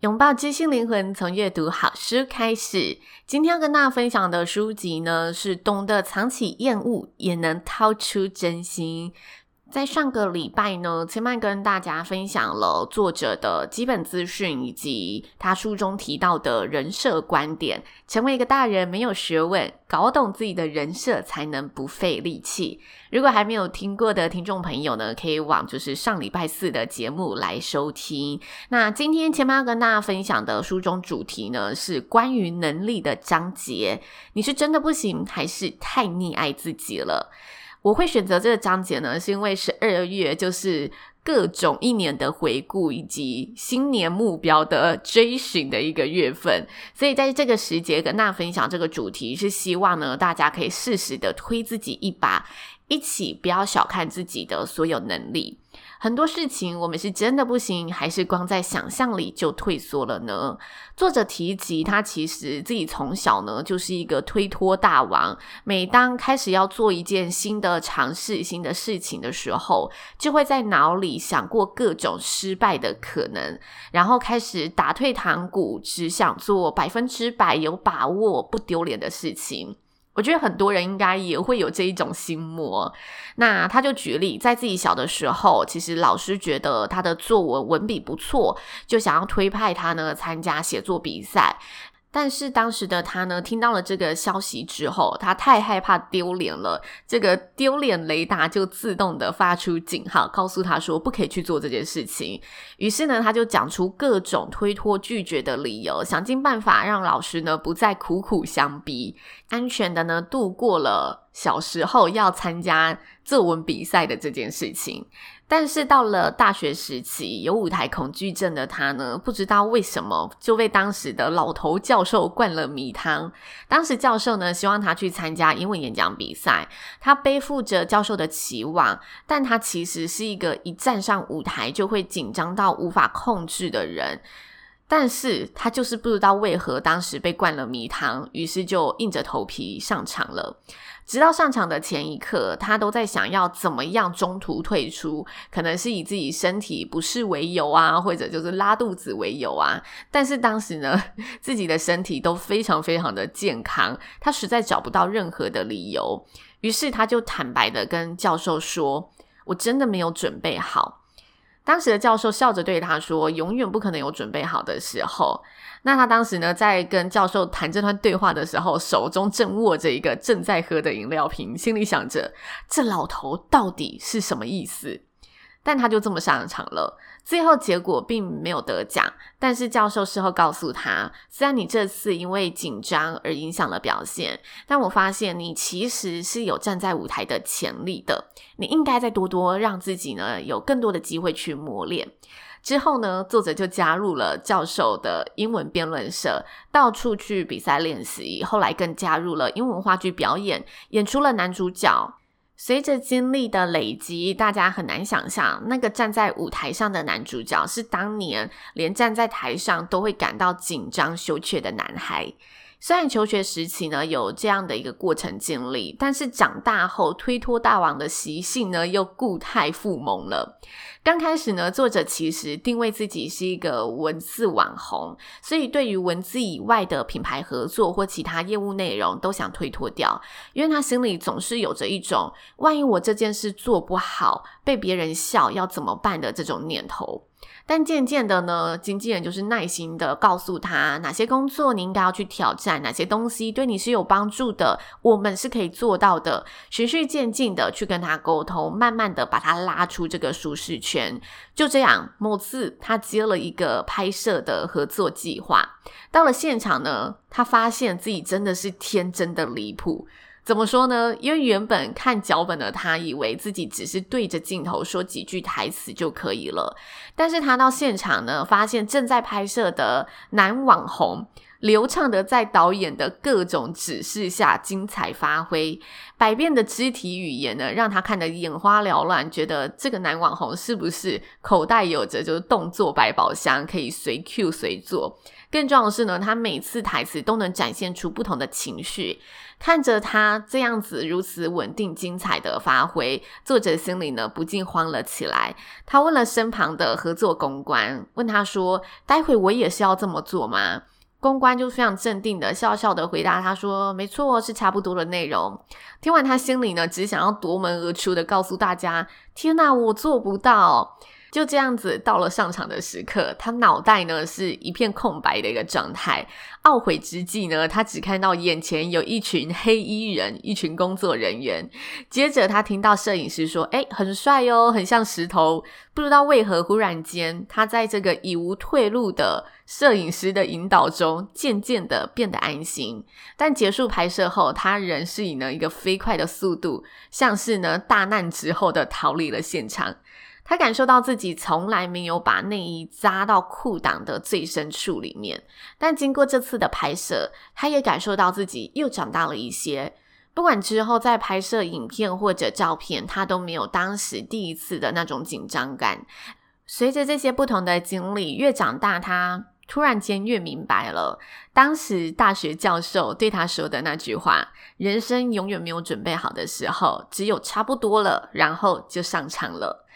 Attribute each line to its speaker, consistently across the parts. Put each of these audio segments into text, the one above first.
Speaker 1: 拥抱知性灵魂，从阅读好书开始。今天要跟大家分享的书籍呢，是懂得藏起厌恶，也能掏出真心。在上个礼拜呢，千嫚跟大家分享了作者的基本资讯，以及他书中提到的人设观点。成为一个大人没有学问，搞懂自己的人设才能不费力气。如果还没有听过的听众朋友呢，可以往就是上礼拜四的节目来收听。那今天千嫚要跟大家分享的书中主题呢，是关于能力的章节。你是真的不行，还是太溺爱自己了？我会选择这个章节呢，是因为十二月就是各种一年的回顾以及新年目标的追寻的一个月份，所以在这个时节跟大家分享这个主题，是希望呢大家可以适时的推自己一把，一起不要小看自己的所有能力。很多事情我们是真的不行，还是光在想象里就退缩了呢？作者提及他其实自己从小呢就是一个推脱大王，每当开始要做一件新的尝试、新的事情的时候，就会在脑里想过各种失败的可能，然后开始打退堂鼓，只想做百分之百有把握、不丢脸的事情。我觉得很多人应该也会有这一种心魔。那他就举例，在自己小的时候，其实老师觉得他的作文文笔不错，就想要推派他呢参加写作比赛。但是当时的他呢，听到了这个消息之后，他太害怕丢脸了，这个丢脸雷达就自动的发出警号，告诉他说不可以去做这件事情。于是呢，他就讲出各种推脱拒绝的理由，想尽办法让老师呢不再苦苦相逼，安全的呢度过了小时候要参加作文比赛的这件事情。但是到了大学时期，有舞台恐惧症的他呢，不知道为什么就被当时的老头教授灌了迷汤。当时教授呢，希望他去参加英文演讲比赛，他背负着教授的期望，但他其实是一个一站上舞台就会紧张到无法控制的人。但是他就是不知道为何当时被灌了迷汤，于是就硬着头皮上场了。直到上场的前一刻，他都在想要怎么样中途退出，可能是以自己身体不适为由啊，或者就是拉肚子为由啊。但是当时呢，自己的身体都非常非常的健康，他实在找不到任何的理由，于是他就坦白的跟教授说：“我真的没有准备好。”当时的教授笑着对他说：“永远不可能有准备好的时候。”那他当时呢，在跟教授谈这段对话的时候，手中正握着一个正在喝的饮料瓶，心里想着：“这老头到底是什么意思？”但他就这么上场了，最后结果并没有得奖。但是教授事后告诉他，虽然你这次因为紧张而影响了表现，但我发现你其实是有站在舞台的潜力的。你应该再多多让自己呢有更多的机会去磨练。之后呢，作者就加入了教授的英文辩论社，到处去比赛练习。后来更加入了英文话剧表演，演出了男主角。随着经历的累积，大家很难想象，那个站在舞台上的男主角是当年连站在台上都会感到紧张羞怯的男孩。虽然求学时期呢有这样的一个过程经历，但是长大后推脱大王的习性呢又固态复萌了。刚开始呢，作者其实定位自己是一个文字网红，所以对于文字以外的品牌合作或其他业务内容都想推脱掉，因为他心里总是有着一种万一我这件事做不好，被别人笑要怎么办的这种念头。但渐渐的呢，经纪人就是耐心的告诉他哪些工作你应该要去挑战，哪些东西对你是有帮助的，我们是可以做到的。循序渐进的去跟他沟通，慢慢的把他拉出这个舒适区权。就这样，某次他接了一个拍摄的合作计划，到了现场呢，他发现自己真的是天真的离谱。怎么说呢？因为原本看脚本的他，以为自己只是对着镜头说几句台词就可以了。但是他到现场呢，发现正在拍摄的男网红流畅的在导演的各种指示下精彩发挥，百变的肢体语言呢，让他看得眼花缭乱，觉得这个男网红是不是口袋有着就是动作百宝箱，可以随 Q 随做。更重要的是呢，他每次台词都能展现出不同的情绪。看着他这样子如此稳定、精彩的发挥，作者心里呢不禁慌了起来。他问了身旁的合作公关，问他说：“待会我也是要这么做吗？”公关就非常镇定的笑笑的回答他说：“没错，是差不多的内容。”听完，他心里呢只想要夺门而出的告诉大家：“天哪，我做不到。”就这样子，到了上场的时刻，他脑袋呢是一片空白的一个状态。懊悔之际呢，他只看到眼前有一群黑衣人，一群工作人员。接着，他听到摄影师说：“诶，很帅哦，很像石头。”不知道为何，忽然间，他在这个已无退路的摄影师的引导中，渐渐的变得安心。但结束拍摄后，他仍是以呢一个飞快的速度，像是呢大难之后的逃离了现场。他感受到自己从来没有把内衣扎到裤裆的最深处里面，但经过这次的拍摄，他也感受到自己又长大了一些。不管之后在拍摄影片或者照片，他都没有当时第一次的那种紧张感。随着这些不同的经历，越长大，他突然间越明白了，当时大学教授对他说的那句话：“人生永远没有准备好的时候，只有差不多了，然后就上场了。”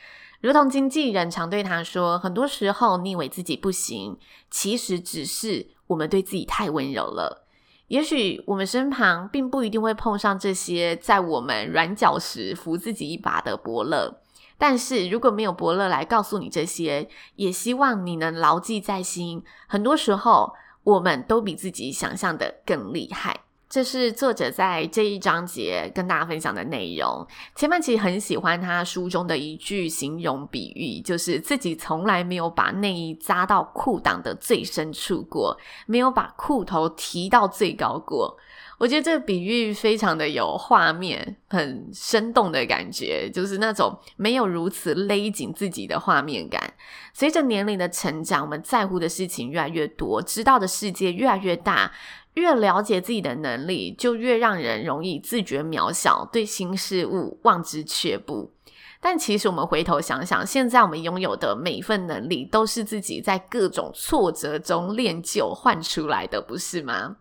Speaker 1: 如同经纪人常对他说，很多时候你以为自己不行，其实只是我们对自己太温柔了。也许我们身旁并不一定会碰上这些在我们软脚时扶自己一把的伯乐，但是如果没有伯乐来告诉你这些，也希望你能牢记在心。很多时候，我们都比自己想象的更厉害。这是作者在这一章节跟大家分享的内容。千曼其实很喜欢他书中的一句形容比喻，就是自己从来没有把内衣扎到裤裆的最深处过，没有把裤头提到最高过。我觉得这个比喻非常的有画面，很生动的感觉，就是那种没有如此勒紧自己的画面感。随着年龄的成长，我们在乎的事情越来越多，知道的世界越来越大。越了解自己的能力，就越让人容易自觉渺小，对新事物望之却步。但其实我们回头想想，现在我们拥有的每一份能力，都是自己在各种挫折中练就换出来的，不是吗？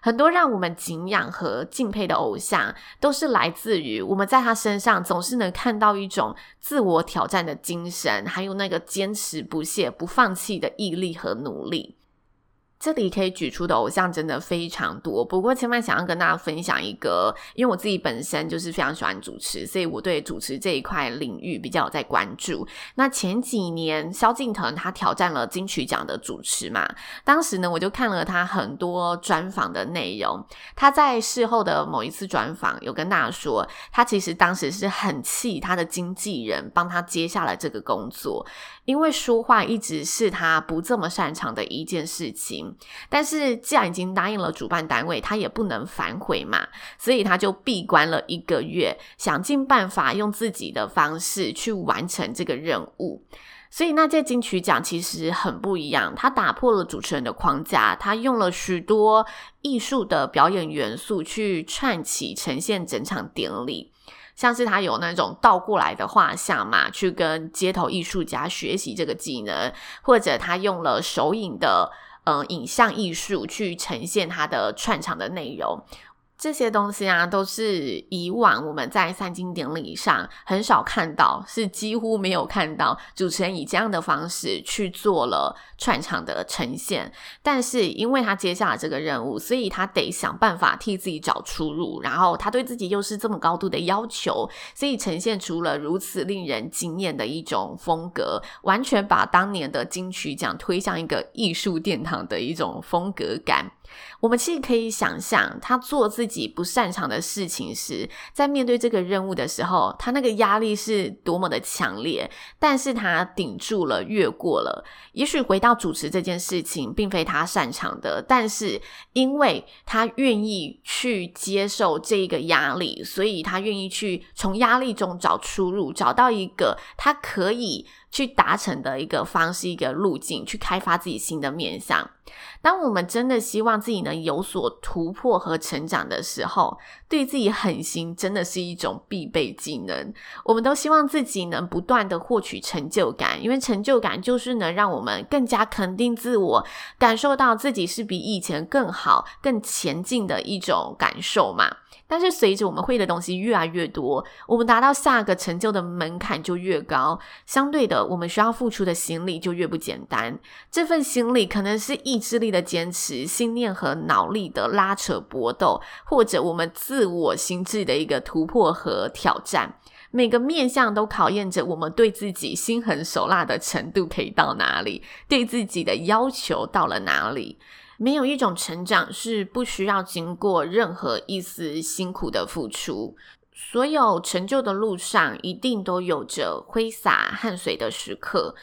Speaker 1: 很多让我们敬仰和敬佩的偶像，都是来自于我们在他身上总是能看到一种自我挑战的精神，还有那个坚持不懈、不放弃的毅力和努力。这里可以举出的偶像真的非常多，不过千万想要跟大家分享一个，因为我自己本身就是非常喜欢主持，所以我对主持这一块领域比较有在关注。那前几年萧敬腾他挑战了金曲奖的主持嘛，当时呢我就看了他很多专访的内容，他在事后的某一次专访有跟大家说，他其实当时是很气他的经纪人帮他接下了这个工作。因为说话一直是他不这么擅长的一件事情，但是既然已经答应了主办单位，他也不能反悔嘛，所以他就闭关了一个月，想尽办法用自己的方式去完成这个任务。所以那届金曲奖其实很不一样，他打破了主持人的框架，他用了许多艺术的表演元素去串起呈现整场典礼。像是他有那种倒过来的画像嘛，去跟街头艺术家学习这个技能，或者他用了手影的、嗯、影像艺术去呈现它的串场的内容。这些东西啊，都是以往我们在三金典礼上很少看到，是几乎没有看到主持人以这样的方式去做了串场的呈现。但是因为他接下了这个任务，所以他得想办法替自己找出路。然后他对自己又是这么高度的要求，所以呈现出了如此令人惊艳的一种风格，完全把当年的金曲奖推向一个艺术殿堂的一种风格感。我们其实可以想象，他做自己不擅长的事情时，在面对这个任务的时候，他那个压力是多么的强烈。但是他顶住了，越过了。也许回到主持这件事情，并非他擅长的，但是因为他愿意去接受这个压力，所以他愿意去从压力中找出路，找到一个他可以。去达成的一个方式，一个路径，去开发自己新的面向。当我们真的希望自己能有所突破和成长的时候，对自己狠心真的是一种必备技能。我们都希望自己能不断的获取成就感，因为成就感就是能让我们更加肯定自我，感受到自己是比以前更好、更前进的一种感受嘛。但是随着我们会的东西越来越多，我们达到下个成就的门槛就越高，相对的，我们需要付出的心力就越不简单。这份心力可能是意志力的坚持、信念和脑力的拉扯搏斗，或者我们自我心智的一个突破和挑战。每个面向都考验着我们对自己心狠手辣的程度可以到哪里，对自己的要求到了哪里。没有一种成长是不需要经过任何一丝辛苦的付出。所有成就的路上，一定都有着挥洒汗水的时刻。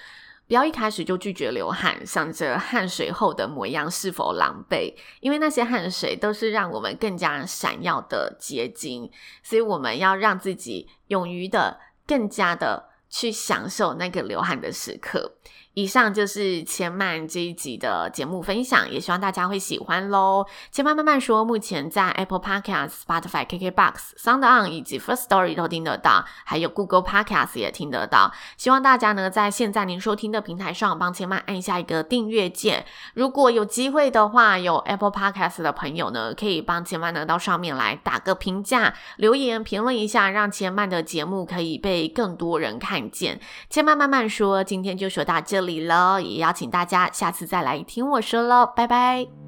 Speaker 1: 不要一开始就拒绝流汗，想着汗水后的模样是否狼狈，因为那些汗水都是让我们更加闪耀的结晶。所以，我们要让自己勇于的、更加的去享受那个流汗的时刻。以上就是千曼这一集的节目分享，也希望大家会喜欢喽。千曼慢慢说，目前在 Apple Podcast、Spotify、KKBox、Sound On 以及 First Story 都听得到，还有 Google Podcast 也听得到。希望大家呢，在现在您收听的平台上帮千曼按下一个订阅键。如果有机会的话，有 Apple Podcast 的朋友呢，可以帮千曼呢到上面来打个评价、留言评论一下，让千曼的节目可以被更多人看见。千曼慢慢说，今天就说到这里了，也邀请大家下次再来听我说喽，拜拜。